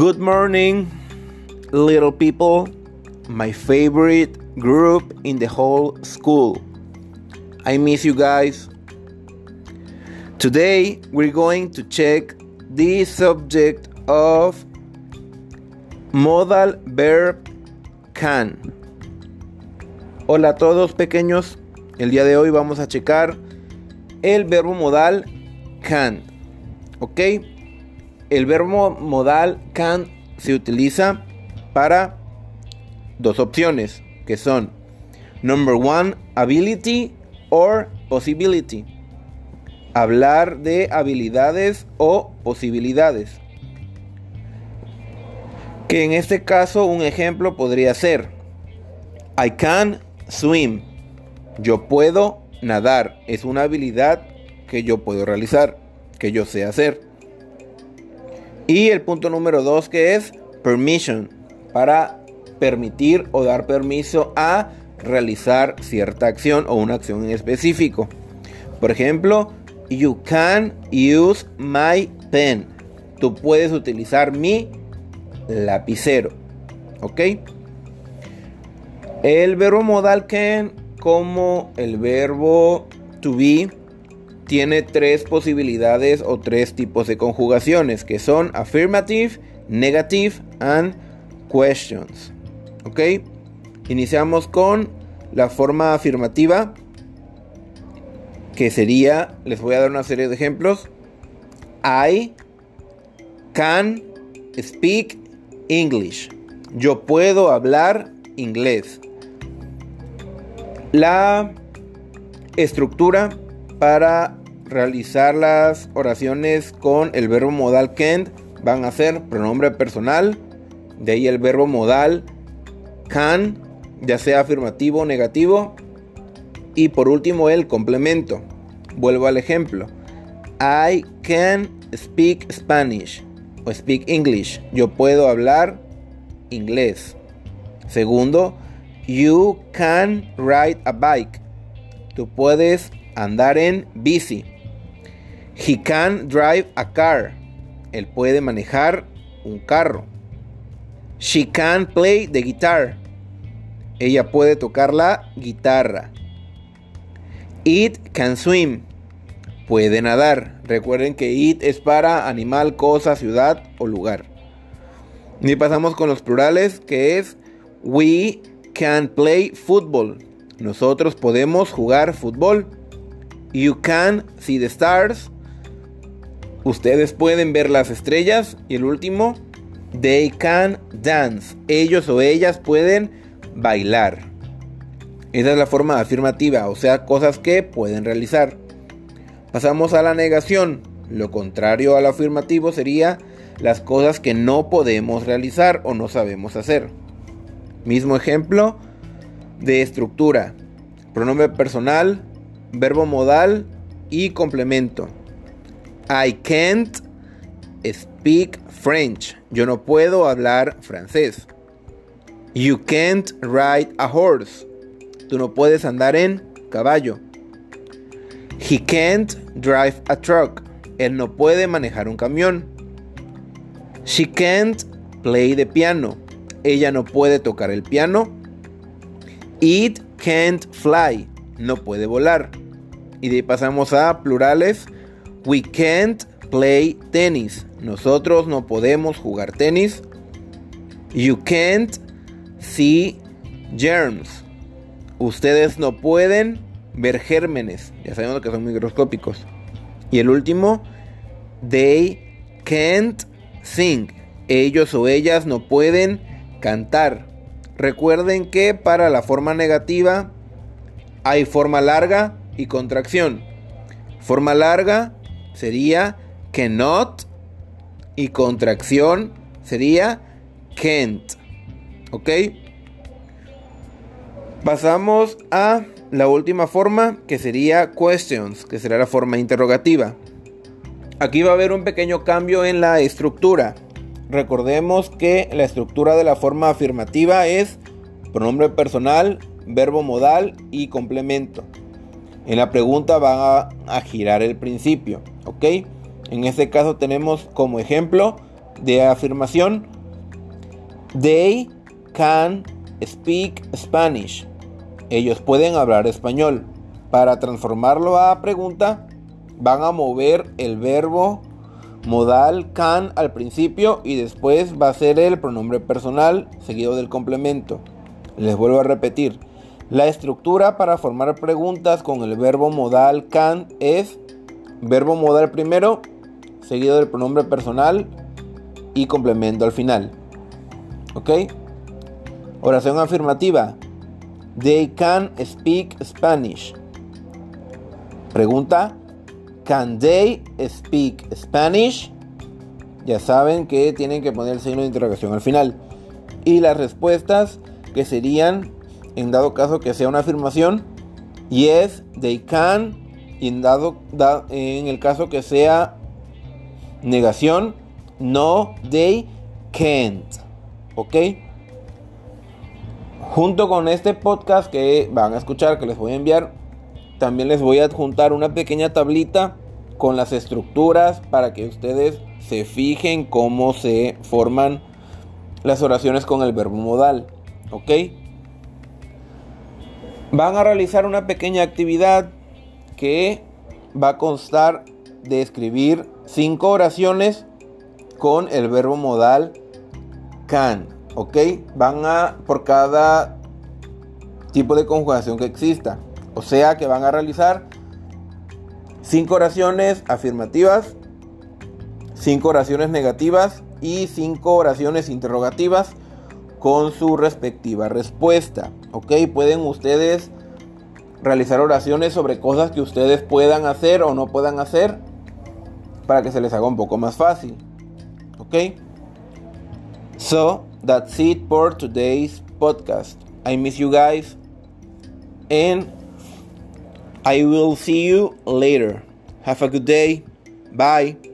Good morning, little people. My favorite group in the whole school. I miss you guys. Today we're going to check the subject of modal verb can. Hola a todos pequeños. El día de hoy vamos a checar el verbo modal can. ¿Ok? El verbo modal can se utiliza para dos opciones que son number one ability or possibility. Hablar de habilidades o posibilidades. Que en este caso un ejemplo podría ser I can swim. Yo puedo nadar. Es una habilidad que yo puedo realizar, que yo sé hacer. Y el punto número dos que es permission, para permitir o dar permiso a realizar cierta acción o una acción en específico. Por ejemplo, you can use my pen. Tú puedes utilizar mi lapicero. ¿Ok? El verbo modal can como el verbo to be tiene tres posibilidades o tres tipos de conjugaciones que son affirmative, negative and questions. ¿Ok? Iniciamos con la forma afirmativa que sería, les voy a dar una serie de ejemplos. I can speak English. Yo puedo hablar inglés. La estructura para realizar las oraciones con el verbo modal can van a ser pronombre personal, de ahí el verbo modal can, ya sea afirmativo o negativo, y por último el complemento. Vuelvo al ejemplo. I can speak Spanish o speak English. Yo puedo hablar inglés. Segundo, you can ride a bike. Tú puedes andar en bici. He can drive a car. Él puede manejar un carro. She can play the guitar. Ella puede tocar la guitarra. It can swim. Puede nadar. Recuerden que it es para animal, cosa, ciudad o lugar. Y pasamos con los plurales, que es we can play football. Nosotros podemos jugar fútbol. You can see the stars. Ustedes pueden ver las estrellas. Y el último, they can dance. Ellos o ellas pueden bailar. Esa es la forma afirmativa, o sea, cosas que pueden realizar. Pasamos a la negación. Lo contrario al afirmativo sería las cosas que no podemos realizar o no sabemos hacer. Mismo ejemplo de estructura. Pronombre personal, verbo modal y complemento. I can't speak French. Yo no puedo hablar francés. You can't ride a horse. Tú no puedes andar en caballo. He can't drive a truck. Él no puede manejar un camión. She can't play the piano. Ella no puede tocar el piano. It can't fly. No puede volar. Y de ahí pasamos a plurales. We can't play tennis. Nosotros no podemos jugar tenis. You can't see germs. Ustedes no pueden ver gérmenes. Ya sabemos que son microscópicos. Y el último, they can't sing. Ellos o ellas no pueden cantar. Recuerden que para la forma negativa hay forma larga y contracción. Forma larga sería cannot y contracción sería can't. ¿Ok? Pasamos a la última forma que sería questions, que será la forma interrogativa. Aquí va a haber un pequeño cambio en la estructura. Recordemos que la estructura de la forma afirmativa es pronombre personal, verbo modal y complemento. En la pregunta va a, girar el principio, ¿ok? En este caso tenemos como ejemplo de afirmación. They can speak Spanish. Ellos pueden hablar español. Para transformarlo a pregunta, van a mover el verbo modal can al principio y después va a ser el pronombre personal seguido del complemento. Les vuelvo a repetir. La estructura para formar preguntas con el verbo modal can es verbo modal primero, seguido del pronombre personal y complemento al final. ¿Ok? Oración afirmativa. They can speak Spanish. Pregunta. Can they speak Spanish? Ya saben que tienen que poner el signo de interrogación al final. Y las respuestas que serían, en dado caso que sea una afirmación, yes, they can. Y en, dado, en el caso que sea negación, no, they can't. ¿Ok? Junto con este podcast que van a escuchar, que les voy a enviar, también les voy a adjuntar una pequeña tablita con las estructuras para que ustedes se fijen cómo se forman las oraciones con el verbo modal. ¿Ok? Van a realizar una pequeña actividad que va a constar de escribir cinco oraciones con el verbo modal can. ¿Ok? Van a por cada tipo de conjugación que exista. O sea que van a realizar cinco oraciones afirmativas, cinco oraciones negativas y cinco oraciones interrogativas con su respectiva respuesta. ¿Ok? Pueden ustedes realizar oraciones sobre cosas que ustedes puedan hacer o no puedan hacer para que se les haga un poco más fácil. ¿Ok? So, that's it for today's podcast. I miss you guys. And I will see you later. Have a good day. Bye.